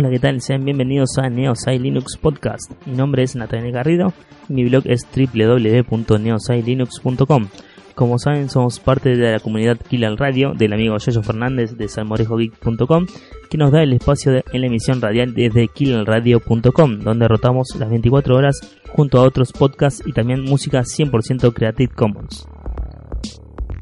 Hola, ¿qué tal? Sean bienvenidos a Neosai Linux Podcast. Mi nombre es Natalia Garrido y mi blog es www.neosailinux.com. Como saben, somos parte de la comunidad Kill Radio del amigo Yoyo Fernández de salmorejogeek.com, que nos da el espacio de, en la emisión radial desde killalradio.com, donde rotamos las 24 horas junto a otros podcasts y también música 100% Creative Commons.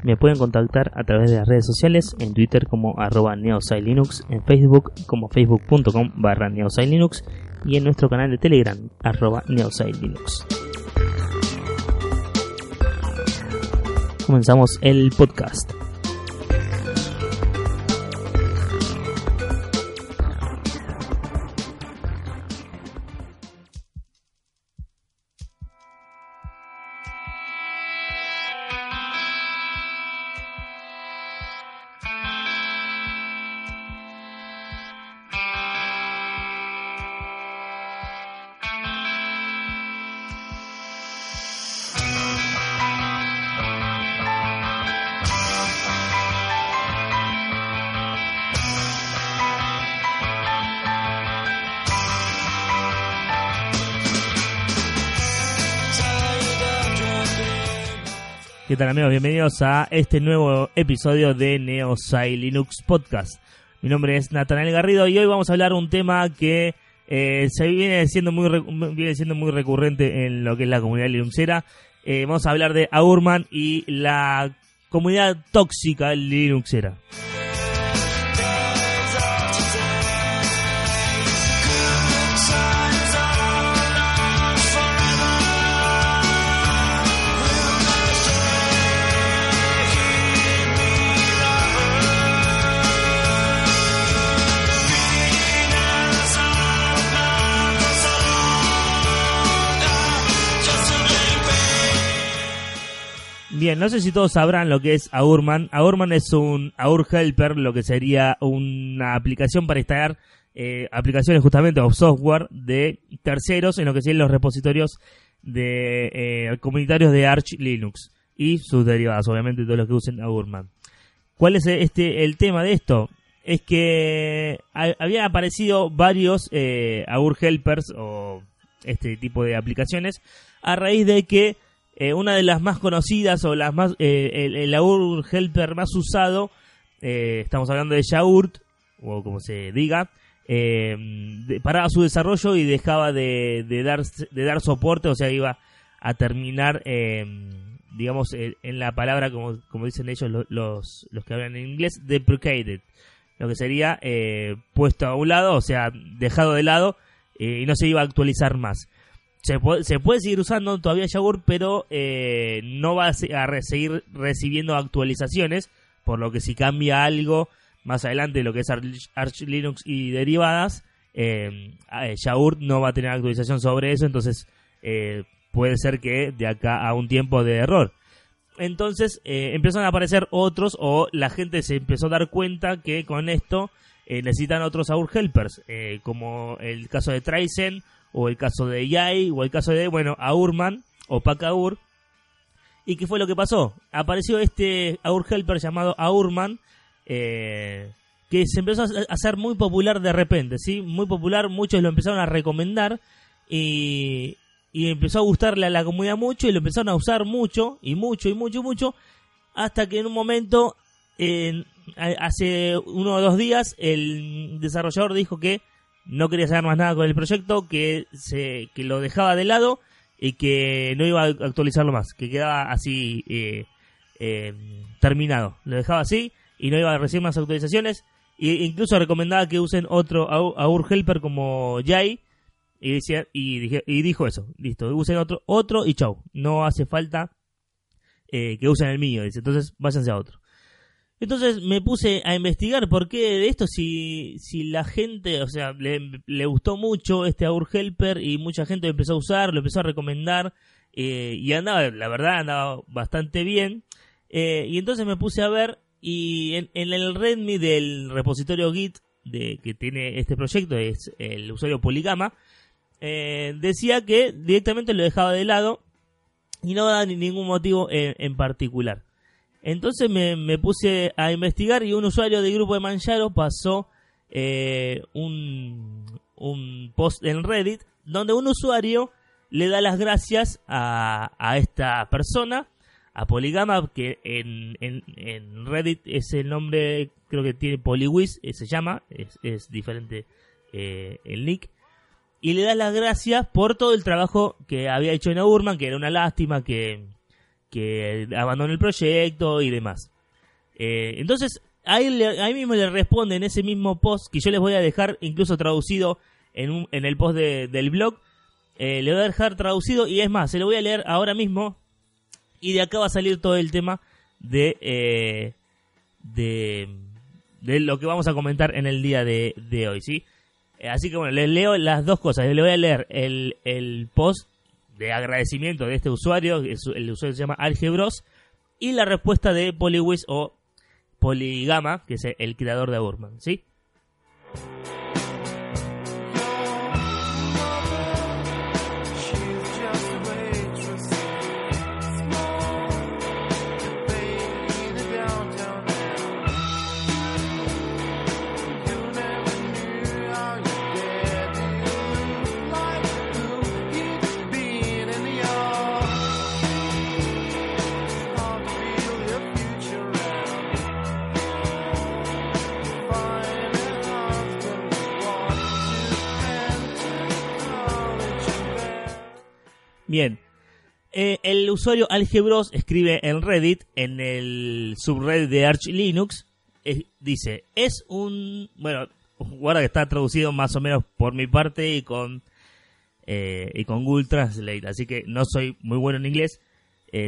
Me pueden contactar a través de las redes sociales, en Twitter como arroba neosailinux, en Facebook como facebook.com barra neosailinux y en nuestro canal de Telegram arroba neosailinux. Comenzamos el podcast. ¿Qué tal amigos? Bienvenidos a este nuevo episodio de Neosai Linux Podcast. Mi nombre es Natanael Garrido y hoy vamos a hablar un tema que eh, se viene siendo muy viene siendo muy recurrente en lo que es la comunidad linuxera. Eh, vamos a hablar de Aurman y la comunidad tóxica linuxera. Bien, no sé si todos sabrán lo que es Aurman. Aurman es un Aur Helper, lo que sería una aplicación para instalar eh, aplicaciones justamente o software de terceros en lo que serían los repositorios de eh, comunitarios de Arch Linux y sus derivadas, obviamente todos los que usen Aurman. ¿Cuál es este el tema de esto? Es que habían aparecido varios eh, Aur Helpers o este tipo de aplicaciones a raíz de que eh, una de las más conocidas o las más eh, el, el Helper más usado, eh, estamos hablando de Yaurt, o como se diga, paraba su desarrollo y dejaba de, dar, de dar soporte, o sea, iba a terminar, digamos, en la palabra, como, como dicen ellos los, los que hablan en inglés, deprecated, lo que sería puesto a un lado, o sea, dejado de lado y no se iba a actualizar más se puede, se puede seguir usando todavía Jaguar, pero eh, no va a, seguir recibiendo actualizaciones, por lo que si cambia algo más adelante lo que es Arch, Linux y derivadas, eh, no va a tener actualización sobre eso, entonces eh, puede ser que de acá a un tiempo de error. Entonces eh, empezaron a aparecer otros o la gente se empezó a dar cuenta que con esto necesitan otros AUR helpers, como el caso de Traisen o el caso de Yai, o el caso de, bueno, Aurman, o Pakaur. ¿Y qué fue lo que pasó? Apareció este Aur Helper llamado Aurman, eh, que se empezó a hacer muy popular de repente, ¿sí? Muy popular, muchos lo empezaron a recomendar y, y empezó a gustarle a la comunidad mucho y lo empezaron a usar mucho, y mucho, y mucho, y mucho, hasta que en un momento, hace uno o dos días, el desarrollador dijo que no quería saber más nada con el proyecto, que, se, que lo dejaba de lado y que no iba a actualizarlo más, que quedaba así eh, eh, terminado. Lo dejaba así y no iba a recibir más actualizaciones. E incluso recomendaba que usen otro Aur Helper como Jai. Y, decía, y, y dijo eso, listo, usen otro, otro y chau. No hace falta eh, que usen el mío, dice. Entonces váyanse a otro. Entonces me puse a investigar por qué de esto, si, si la gente, o sea, le, gustó mucho este Aur Helper y mucha gente lo empezó a usar, lo empezó a recomendar eh, y andaba, la verdad, andaba bastante bien. Eh, y entonces me puse a ver y en, el README del repositorio Git de, que tiene este proyecto, es el usuario Poligama, eh, decía que directamente lo dejaba de lado y no da ningún motivo en particular. Entonces me, puse a investigar y un usuario del grupo de Manjaro pasó eh, un, un post en Reddit donde un usuario le da las gracias a, esta persona, a Poligama, que en, en, Reddit es el nombre, creo que tiene Poliwiz, eh, se llama, es, es diferente eh, el nick, y le da las gracias por todo el trabajo que había hecho en Urman, que era una lástima que, que abandonó el proyecto y demás. Eh, entonces, ahí, ahí mismo le responde en ese mismo post, que yo les voy a dejar incluso traducido en, en el post del blog, eh, le voy a dejar traducido y es más, se lo voy a leer ahora mismo y de acá va a salir todo el tema de, eh, de, de, lo que vamos a comentar en el día de, de hoy, ¿sí? Así que bueno, les leo las dos cosas. Le voy a leer el, el post de agradecimiento de este usuario, el usuario se llama Algebros, y la respuesta de Poliwiz o Poligama, que es el creador de Burman, ¿sí? Bien. Eh, el usuario Algebros escribe en Reddit, en el subreddit de Arch Linux, eh, dice, es un... Bueno, guarda que está traducido más o menos por mi parte y con, eh, y con Google Translate, así que no soy muy bueno en inglés.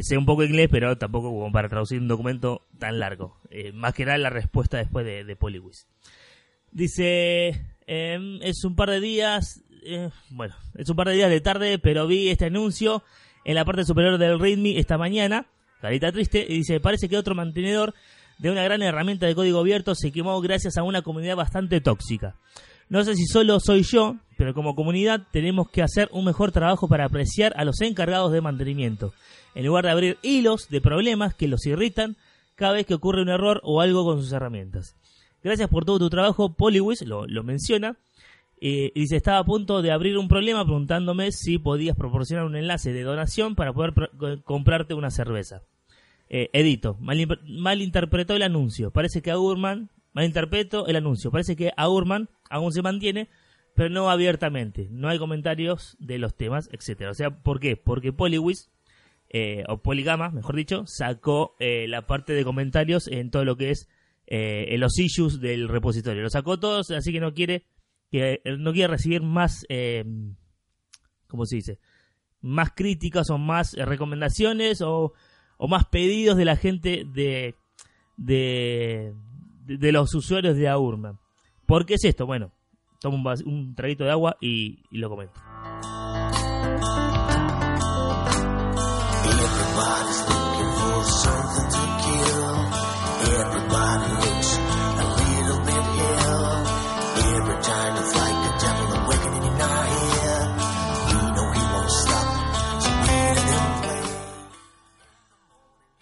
sé un poco inglés, pero tampoco como para traducir un documento tan largo. más que nada la respuesta después de, de. Dice, em, es un par de días eh, bueno, es un par de días de tarde, pero vi este anuncio en la parte superior del README esta mañana, carita triste, y dice, parece que otro mantenedor de una gran herramienta de código abierto se quemó gracias a una comunidad bastante tóxica. No sé si solo soy yo, pero como comunidad tenemos que hacer un mejor trabajo para apreciar a los encargados de mantenimiento, en lugar de abrir hilos de problemas que los irritan cada vez que ocurre un error o algo con sus herramientas. Gracias por todo tu trabajo, Poliwiz lo, lo menciona, eh, dice, estaba a punto de abrir un problema preguntándome si podías proporcionar un enlace de donación para poder comprarte una cerveza. Eh, edito, mal, interpretó el anuncio. Parece que Aurman, malinterpretó el anuncio. Parece que Aurman aún se mantiene, pero no abiertamente. No hay comentarios de los temas, etcétera. O sea, ¿por qué? Porque Poliwiz, eh, o Poligama, mejor dicho, sacó eh, la parte de comentarios en todo lo que es los issues del repositorio. Lo sacó todos, así que no quiere que no quiere recibir más, eh, ¿cómo se dice? Más críticas o más recomendaciones o, o más pedidos de la gente de, de, de, los usuarios de Aurma. ¿Por qué es esto? Bueno, tomo un, un traguito de agua y lo comento.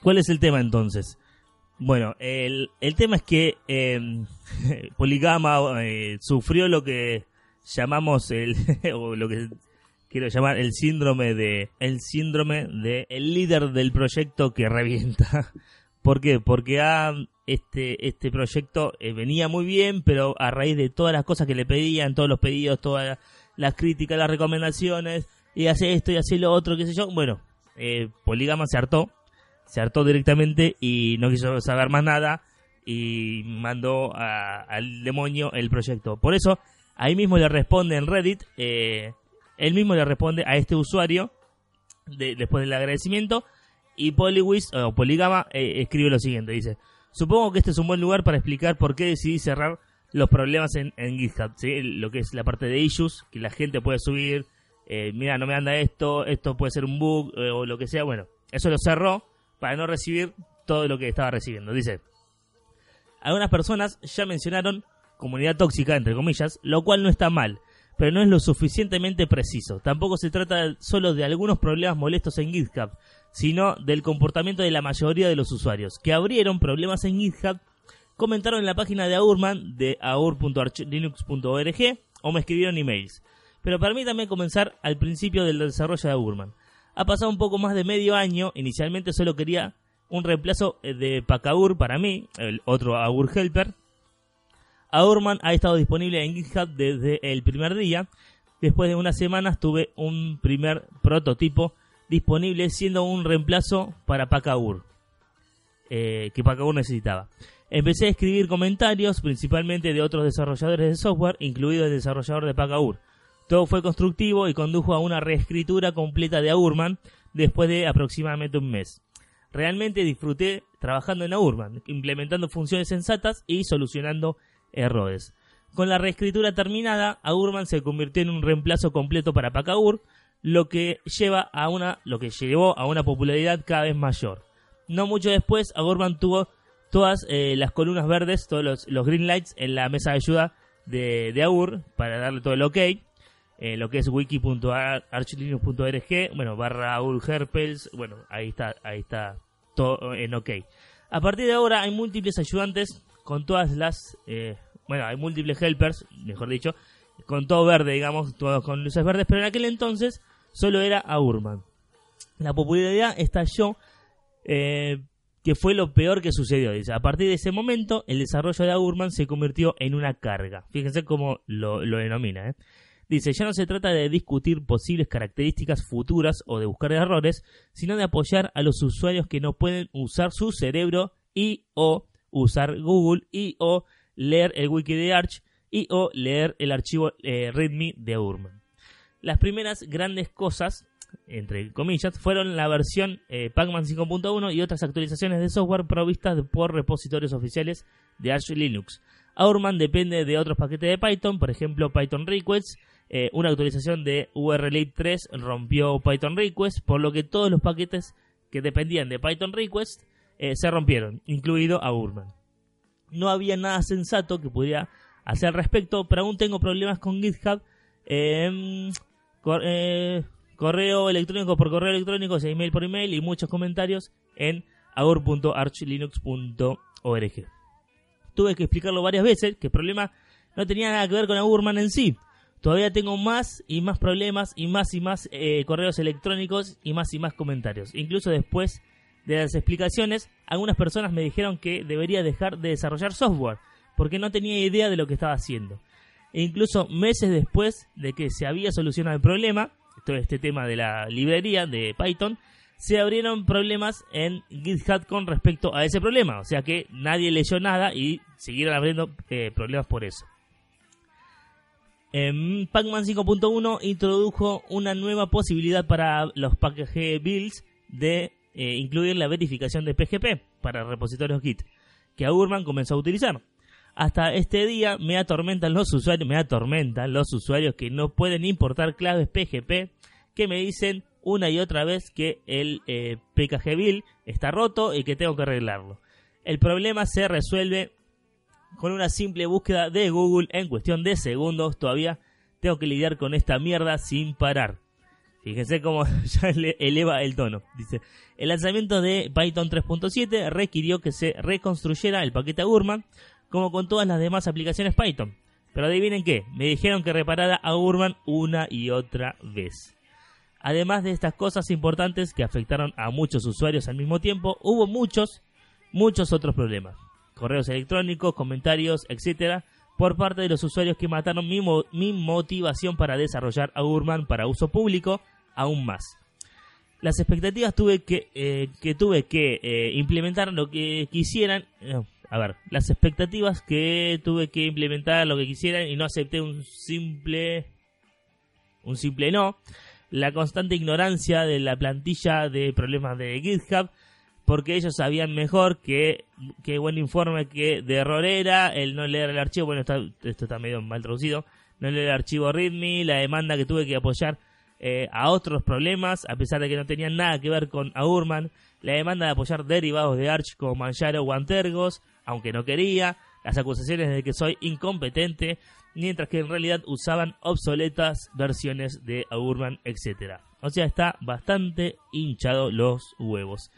¿Cuál es el tema entonces? Bueno, el, el tema es que em, Poligama eh, sufrió lo que llamamos el, o lo que quiero llamar el síndrome de, el síndrome de el líder del proyecto que revienta. ¿Por qué? Porque ha, este, este proyecto eh, venía muy bien, pero a raíz de todas las cosas que le pedían, todos los pedidos, todas las críticas, las recomendaciones, y hace esto y hace lo otro, qué sé yo, bueno, eh, Poligama se hartó se hartó directamente y no quiso saber más nada y mandó al demonio el proyecto. Por eso, ahí mismo le responde en Reddit, eh, él mismo le responde a este usuario después del agradecimiento y Poliwiz o Poligama eh, escribe lo siguiente, dice, supongo que este es un buen lugar para explicar por qué decidí cerrar los problemas en, GitHub, lo que es la parte de issues, que la gente puede subir, eh, mira, no me anda esto, esto puede ser un bug o lo que sea, bueno, eso lo cerró para no recibir todo lo que estaba recibiendo. Dice, algunas personas ya mencionaron comunidad tóxica, entre comillas, lo cual no está mal, pero no es lo suficientemente preciso. Tampoco se trata solo de algunos problemas molestos en GitHub, sino del comportamiento de la mayoría de los usuarios, que abrieron problemas en GitHub comentaron en la página de Aurman de aur.archlinux.org o me escribieron emails. Pero permítanme comenzar al principio del desarrollo de Aurman. Ha pasado un poco más de medio año, inicialmente solo quería un reemplazo eh, de Pacaur para mí, el otro Aur Helper. Aurman ha estado disponible en GitHub desde el primer día. Después de unas semanas tuve un primer prototipo disponible siendo un reemplazo para Pacaur, eh, que Pacaur necesitaba. Empecé a escribir comentarios, principalmente de otros desarrolladores de software, incluido el desarrollador de Pagaur. Todo fue constructivo y condujo a una reescritura completa de Aurman después de aproximadamente un mes. Realmente disfruté trabajando en Aurman, implementando funciones sensatas y solucionando errores. Con la reescritura terminada, Aurman se convirtió en un reemplazo completo para Pakaur, lo que lleva a una lo que llevó a una popularidad cada vez mayor. No mucho después, Aurman tuvo todas eh, las columnas verdes, todos los, green lights en la mesa de ayuda de AUR para darle todo el ok. Eh, lo que es wiki.archlinux.org, bueno, barra Herpels, bueno, ahí está, ahí está todo en ok. A partir de ahora hay múltiples ayudantes con todas las, eh, bueno, hay múltiples helpers, mejor dicho, con todo verde, digamos, todos con luces verdes, pero en aquel entonces solo era Aurman. La popularidad estalló eh, que fue lo peor que sucedió. Dice, a partir de ese momento, el desarrollo de Aurman se convirtió en una carga. Fíjense cómo lo, denomina. ¿eh? Dice, ya no se trata de discutir posibles características futuras o de buscar errores, sino de apoyar a los usuarios que no pueden usar su cerebro y o usar Google y o leer el wiki de Arch y o leer el archivo eh, README de Aurman. Las primeras grandes cosas entre comillas, fueron la versión eh, Pacman 5.1 y otras actualizaciones de software provistas por repositorios oficiales de Arch Linux. Aurman depende de otros paquetes de Python, por ejemplo Python Requests. Eh, una actualización de URL 3 rompió Python Request, por lo que todos los paquetes que dependían de Python Request eh, se rompieron, incluido Aurman. No había nada sensato que pudiera hacer al respecto, pero aún tengo problemas con GitHub. Eh, correo electrónico por correo electrónico, email por email y muchos comentarios en agur.archlinux.org. Tuve que explicarlo varias veces que el problema no tenía nada que ver con Agurman en sí. Todavía tengo más y más problemas y más y más eh, correos electrónicos y más y más comentarios. Incluso después de las explicaciones, algunas personas me dijeron que debería dejar de desarrollar software porque no tenía idea de lo que estaba haciendo. E incluso meses después de que se había solucionado el problema, todo este tema de la librería de Python, se abrieron problemas en GitHub con respecto a ese problema. O sea que nadie leyó nada y siguieron abriendo eh, problemas por eso. En Pacman 5.1 introdujo una nueva posibilidad para los package builds de eh, incluir la verificación de PGP para repositorios Git, que Aurman comenzó a utilizar. Hasta este día me atormentan los usuarios, me atormentan los usuarios que no pueden importar claves PGP que me dicen una y otra vez que el eh, PKG Bill está roto y que tengo que arreglarlo. El problema se resuelve con una simple búsqueda de Google en cuestión de segundos. Todavía tengo que lidiar con esta mierda sin parar. Fíjense cómo ya eleva el tono. Dice, el lanzamiento de Python 3.7 requirió que se reconstruyera el paquete Gurman como con todas las demás aplicaciones Python. Pero adivinen qué, me dijeron que reparara a Urban una y otra vez. Además de estas cosas importantes que afectaron a muchos usuarios al mismo tiempo, hubo muchos, muchos otros problemas. Correos electrónicos, comentarios, etcétera, por parte de los usuarios que mataron mi, motivación para desarrollar a Urban para uso público aún más. Las expectativas tuve que, eh, que tuve que eh, implementar lo que quisieran. Eh, a ver, las expectativas que tuve que implementar lo que quisieran y no acepté un simple un simple no, la constante ignorancia de la plantilla de problemas de GitHub porque ellos sabían mejor que, que buen informe que de error era el no leer el archivo, bueno, esto está medio mal traducido, no leer el archivo README, la demanda que tuve que apoyar eh, a otros problemas, a pesar de que no tenían nada que ver con Aurman, la demanda de apoyar derivados de Arch como Manjaro o Antergos, aunque no quería, las acusaciones de que soy incompetente, mientras que en realidad usaban obsoletas versiones de Aurman, etc. O sea, está bastante hinchado los huevos.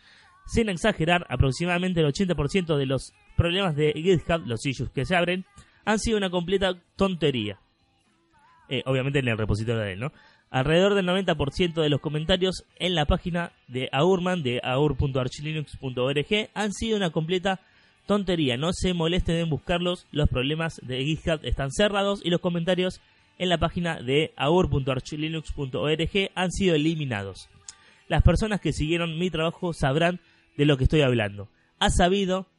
Sin exagerar, aproximadamente el 80% de los problemas de GitHub, los issues que se abren, han sido una completa tontería. Eh, obviamente en el repositorio de él, ¿no? Alrededor del 90% de los comentarios en la página de Aurman, de aur.archlinux.org, han sido una completa tontería. No se molesten en buscarlos, los problemas de GitHub están cerrados y los comentarios en la página de aur.archlinux.org han sido eliminados. Las personas que siguieron mi trabajo sabrán de lo que estoy hablando. Ha sabido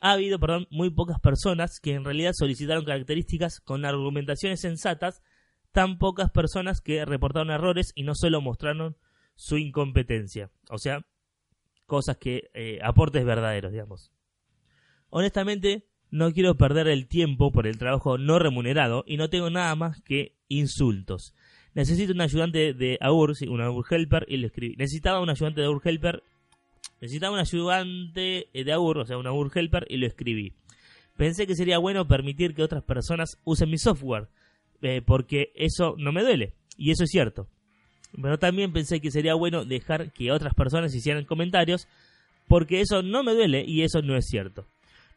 ha habido perdón, muy pocas personas que en realidad solicitaron características con argumentaciones sensatas tan pocas personas que reportaron errores y no solo mostraron su incompetencia. O sea, cosas que eh, aportes verdaderos, digamos. Honestamente, no quiero perder el tiempo por el trabajo no remunerado y no tengo nada más que insultos. Necesito un ayudante de AUR, un AUR Helper, y le escribí. Necesitaba un ayudante de AUR Helper. Necesitaba un ayudante de AUR, o sea, un AUR Helper, y lo escribí. Pensé que sería bueno permitir que otras personas usen mi software eh, porque eso no me duele. Y eso es cierto. Pero también pensé que sería bueno dejar que otras personas hicieran comentarios, porque eso no me duele y eso no es cierto.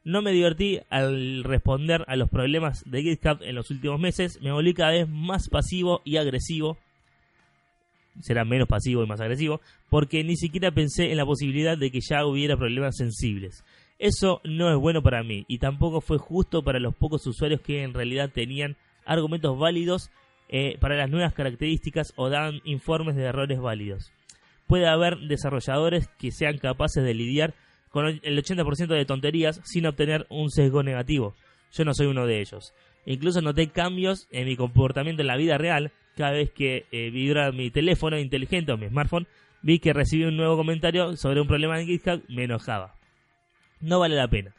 No me divertí al responder a los problemas de GitHub en los últimos meses, me volví cada vez más pasivo y agresivo. Será menos pasivo y más agresivo, porque ni siquiera pensé en la posibilidad de que ya hubiera problemas sensibles. Eso no es bueno para mí y tampoco fue justo para los pocos usuarios que en realidad tenían argumentos válidos eh, para las nuevas características o dan informes de errores válidos. Puede haber desarrolladores que sean capaces de lidiar con el 80% de tonterías sin obtener un sesgo negativo. Yo no soy uno de ellos. Incluso noté cambios en mi comportamiento en la vida real. Cada vez que eh, vibra mi teléfono inteligente o mi smartphone, vi que recibí un nuevo comentario sobre un problema en GitHub, me enojaba. No vale la pena.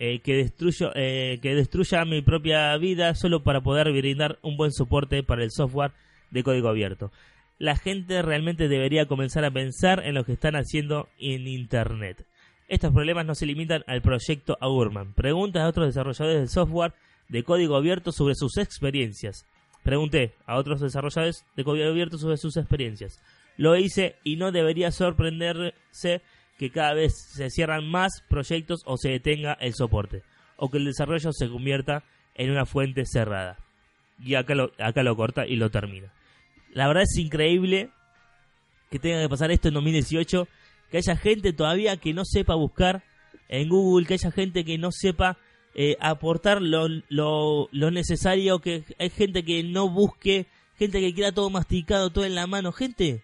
Eh, que, destruyo, eh, que destruya mi propia vida solo para poder brindar un buen soporte para el software de código abierto. La gente realmente debería comenzar a pensar en lo que están haciendo en Internet. Estos problemas no se limitan al proyecto Aurman. Pregunta a otros desarrolladores de software de código abierto sobre sus experiencias. Pregunté a otros desarrolladores de código abierto sobre sus experiencias. Lo hice y no debería sorprenderse que cada vez se cierran más proyectos o se detenga el soporte, o que el desarrollo se convierta en una fuente cerrada. Y acá lo, acá lo corta y lo termina. La verdad es increíble que tenga que pasar esto en 2018, que haya gente todavía que no sepa buscar en Google, que haya gente que no sepa eh, aportar lo, lo, lo necesario, que hay gente que no busque, gente que quiera todo masticado, todo en la mano. Gente,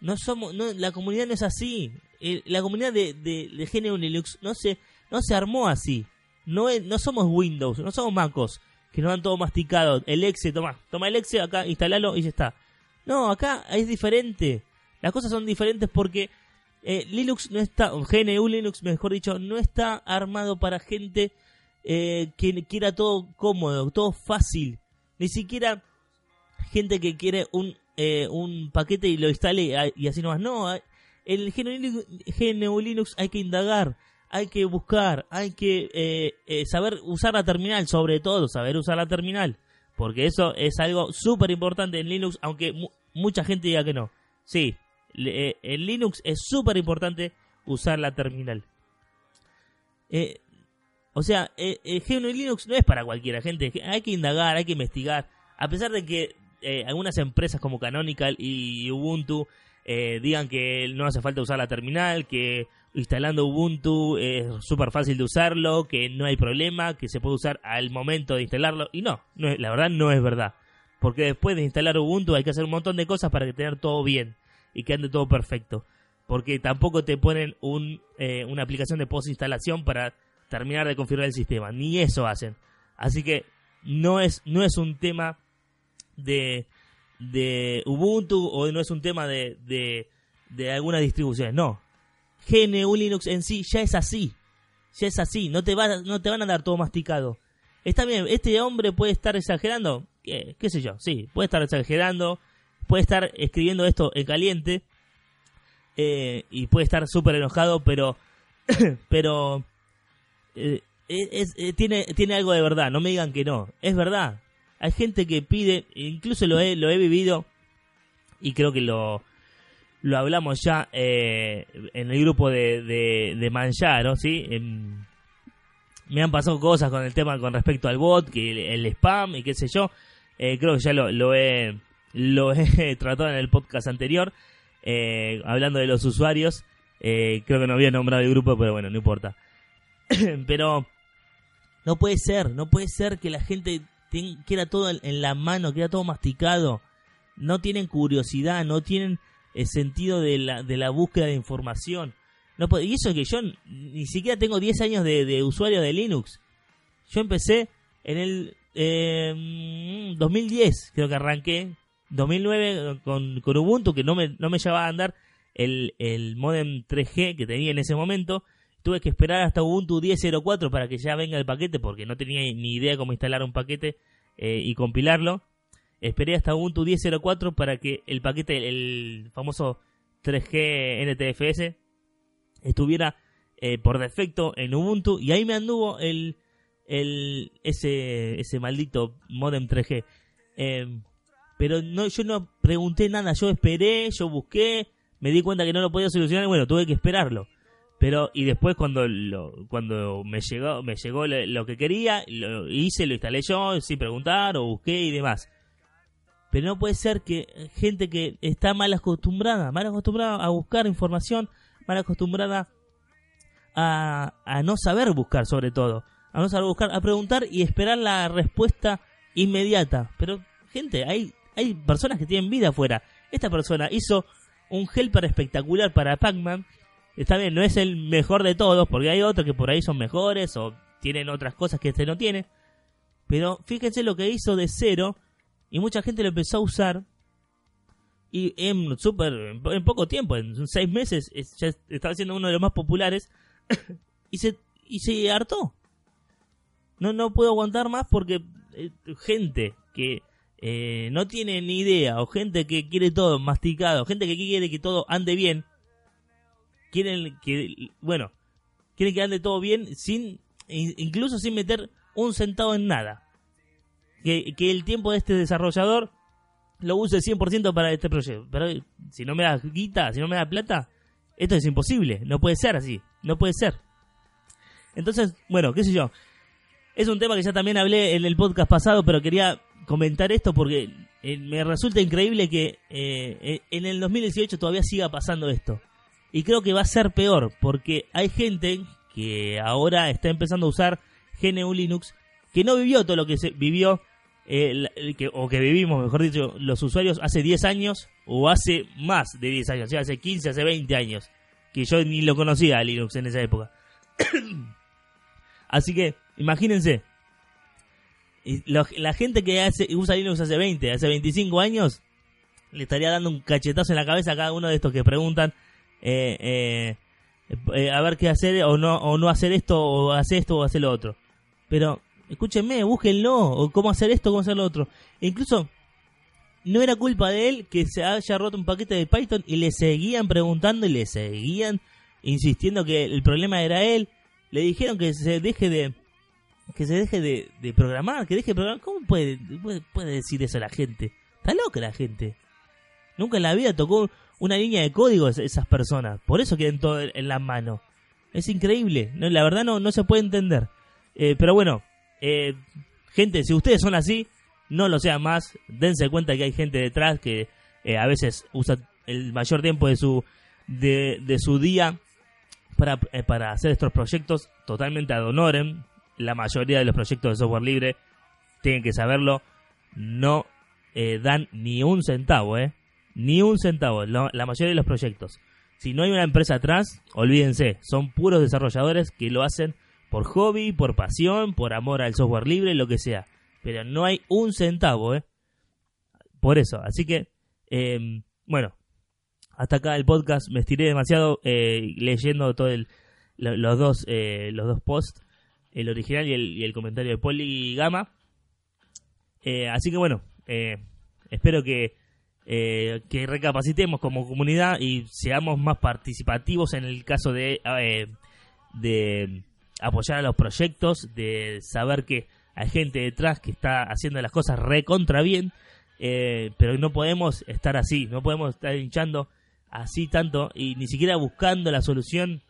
no somos, no, la comunidad no es así. Eh, la comunidad de, de, de Linux no se, no se armó así. No, no somos Windows, no somos MacOS, que nos dan todo masticado. El exe, toma, toma el exe acá, instalalo y ya está. No, acá es diferente. Las cosas son diferentes porque eh, Linux no está, GNU Linux, mejor dicho, no está armado para gente eh, que quiera todo cómodo, todo fácil. Ni siquiera gente que quiere un, un paquete y lo instale y así nomás. No, el GNU Linux hay que indagar, hay que buscar, hay que eh, eh, saber usar la terminal, sobre todo saber usar la terminal, porque eso es algo súper importante en Linux, aunque mucha gente diga que no. Sí, eh, en Linux es súper importante usar la terminal. O sea, el GNU Linux no es para cualquiera, gente. Hay que indagar, hay que investigar. A pesar de que algunas empresas como Canonical y Ubuntu eh, digan que no hace falta usar la terminal, que instalando Ubuntu es súper fácil de usarlo, que no hay problema, que se puede usar al momento de instalarlo. Y no, no la verdad no es verdad. Porque después de instalar Ubuntu hay que hacer un montón de cosas para tener todo bien y que ande todo perfecto. Porque tampoco te ponen un, eh, una aplicación de post instalación para terminar de configurar el sistema. Ni eso hacen. Así que no es, no es un tema de de Ubuntu o no es un tema de, de, de algunas distribuciones. No. GNU Linux en sí ya es así. Ya es así. No te, va, no te van a dar todo masticado. Está bien, este hombre puede estar exagerando. ¿Qué, qué sé yo? Sí, puede estar exagerando. Puede estar escribiendo esto en caliente. Eh, y puede estar súper enojado, pero. pero. Eh, tiene, tiene algo de verdad. No me digan que no. Es verdad hay gente que pide, incluso lo he, lo he vivido y creo que lo, lo hablamos ya eh, en el grupo de, de, de Manjaro, ¿sí? me han pasado cosas con el tema con respecto al bot, que el, spam y qué sé yo. Eh, creo que ya lo, lo, he, lo he tratado en el podcast anterior, eh, hablando de los usuarios. Eh, creo que no había nombrado el grupo, pero bueno, no importa. pero no puede ser, no puede ser que la gente quiera todo en la mano, quiera todo masticado. No tienen curiosidad, no tienen el sentido de la, de la búsqueda de información. No, y eso es que yo ni siquiera tengo 10 años de, usuario de Linux. Yo empecé en el 2010, eh, creo que arranqué. 2009 con, con Ubuntu, que no me, no me llevaba a andar el, el modem 3G que tenía en ese momento. Tuve que esperar hasta Ubuntu 10.04 para que ya venga el paquete, porque no tenía ni idea cómo instalar un paquete eh, y compilarlo. Esperé hasta Ubuntu 10.04 para que el paquete, el famoso 3G NTFS, estuviera eh, por defecto en Ubuntu y ahí me anduvo el, el ese, ese maldito modem 3G. Em, pero no, yo no pregunté nada, yo esperé, yo busqué, me di cuenta que no lo podía solucionar y bueno, tuve que esperarlo. Pero, y después cuando lo, cuando me llegó, me llegó lo, que quería, lo hice, lo instalé yo, sin preguntar, o busqué y demás. Pero no puede ser que gente que está mal acostumbrada, mal acostumbrada a buscar información, mal acostumbrada a, a no saber buscar sobre todo, a no saber buscar, a preguntar y esperar la respuesta inmediata. Pero, gente, hay, hay personas que tienen vida afuera. Esta persona hizo un helper espectacular para Pac-Man. Está bien, no es el mejor de todos, porque hay otros que por ahí son mejores o tienen otras cosas que este no tiene. Pero fíjense lo que hizo de cero y mucha gente lo empezó a usar y en super en poco tiempo, en seis meses, ya estaba siendo uno de los más populares y se y se hartó. No no puedo aguantar más porque eh, gente que eh, no tiene ni idea o gente que quiere todo masticado, gente que quiere que todo ande bien, quieren que bueno, quieren que ande todo bien sin incluso sin meter un centavo en nada. Que, que el tiempo de este desarrollador lo use 100% para este proyecto. Pero si no me da guita, si no me da plata, esto es imposible. No puede ser así. No puede ser. Entonces, bueno, qué sé yo. Es un tema que ya también hablé en el podcast pasado, pero quería comentar esto porque eh, me resulta increíble que eh, eh, en el 2018 todavía siga pasando esto. Y creo que va a ser peor, porque hay gente que ahora está empezando a usar GNU Linux que no vivió todo lo que se vivió eh, que, o que vivimos, mejor dicho, los usuarios hace 10 años o hace más de 10 años, o sea, hace 15, hace 20 años, que yo ni lo conocía a Linux en esa época. Así que, imagínense, la gente que hace, usa Linux hace 20, hace 25 años, le estaría dando un cachetazo en la cabeza a cada uno de estos que preguntan eh, eh, a ver qué hacer o no, o no hacer esto, o hacer esto o hacer lo otro. Pero escúchenme, búsquenlo, o cómo hacer esto, cómo hacer lo otro. E incluso, no era culpa de él que se haya roto un paquete de Python y le seguían preguntando y le seguían insistiendo que el problema era él. Le dijeron que se deje de que se deje de, programar, que deje de programar. ¿Cómo puede, puede, decir eso la gente? Está loca la gente. Nunca en la vida tocó una línea de código esas personas. Por eso quedan todo en la mano. Es increíble. No, la verdad no, no se puede entender. Eh, pero bueno, eh, gente, si ustedes son así, no lo sean más. Dense cuenta que hay gente detrás que eh, a veces usa el mayor tiempo de su, de, su día para, eh, para hacer estos proyectos totalmente ad honorem. La mayoría de los proyectos de software libre, tienen que saberlo, no dan ni un centavo, ¿eh? Ni un centavo, la mayoría de los proyectos. Si no hay una empresa atrás, olvídense, son puros desarrolladores que lo hacen por hobby, por pasión, por amor al software libre, lo que sea. Pero no hay un centavo, ¿eh? Por eso. Así que, em, bueno, hasta acá el podcast. Me estiré demasiado eh, leyendo todo el, los dos eh, los dos posts, el original y el, y el comentario de Poligama. Eh, así que bueno, eh, espero que que recapacitemos como comunidad y seamos más participativos en el caso de de apoyar a los proyectos, de saber que hay gente detrás que está haciendo las cosas recontra bien, eh, pero no podemos estar así, no podemos estar hinchando así tanto y ni siquiera buscando la solución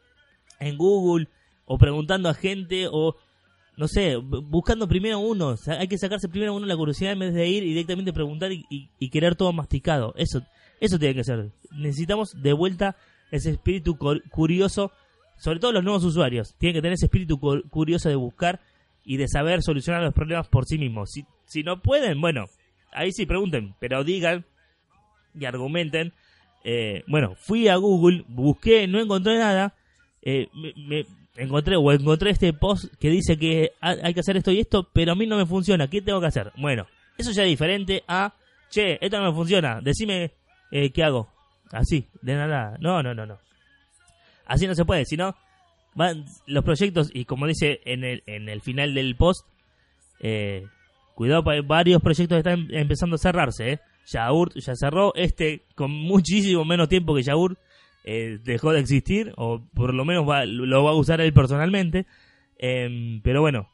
en Google o preguntando a gente o no sé, buscando primero uno. hay que sacarse primero uno la curiosidad en vez de ir directamente preguntar y, querer todo masticado. Eso, eso tiene que ser. Necesitamos de vuelta ese espíritu curioso, sobre todo los nuevos usuarios. Tienen que tener ese espíritu curioso de buscar y de saber solucionar los problemas por sí mismos. Si, si no pueden, bueno, ahí sí pregunten, pero digan y argumenten. Eh, bueno, fui a Google, busqué, no encontré nada. Eh, me, encontré o encontré este post que dice que hay que hacer esto y esto, pero a mí no me funciona. ¿Qué tengo que hacer? Bueno, eso ya es diferente a, che, esto no me funciona, decime eh, qué hago. Así, de nada. No, no, no, no. Así no se puede, sino van los proyectos y como dice en el, en el final del post, eh, cuidado, varios proyectos están empezando a cerrarse. Eh. Ya cerró, este con muchísimo menos tiempo que Yaur eh, dejó de existir, o por lo menos lo va a usar él personalmente. Em, pero bueno,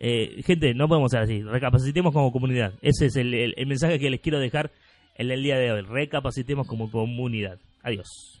eh, gente, no podemos ser así. Recapacitemos como comunidad. Ese es el, mensaje que les quiero dejar en el día de hoy. Recapacitemos como comunidad. Adiós.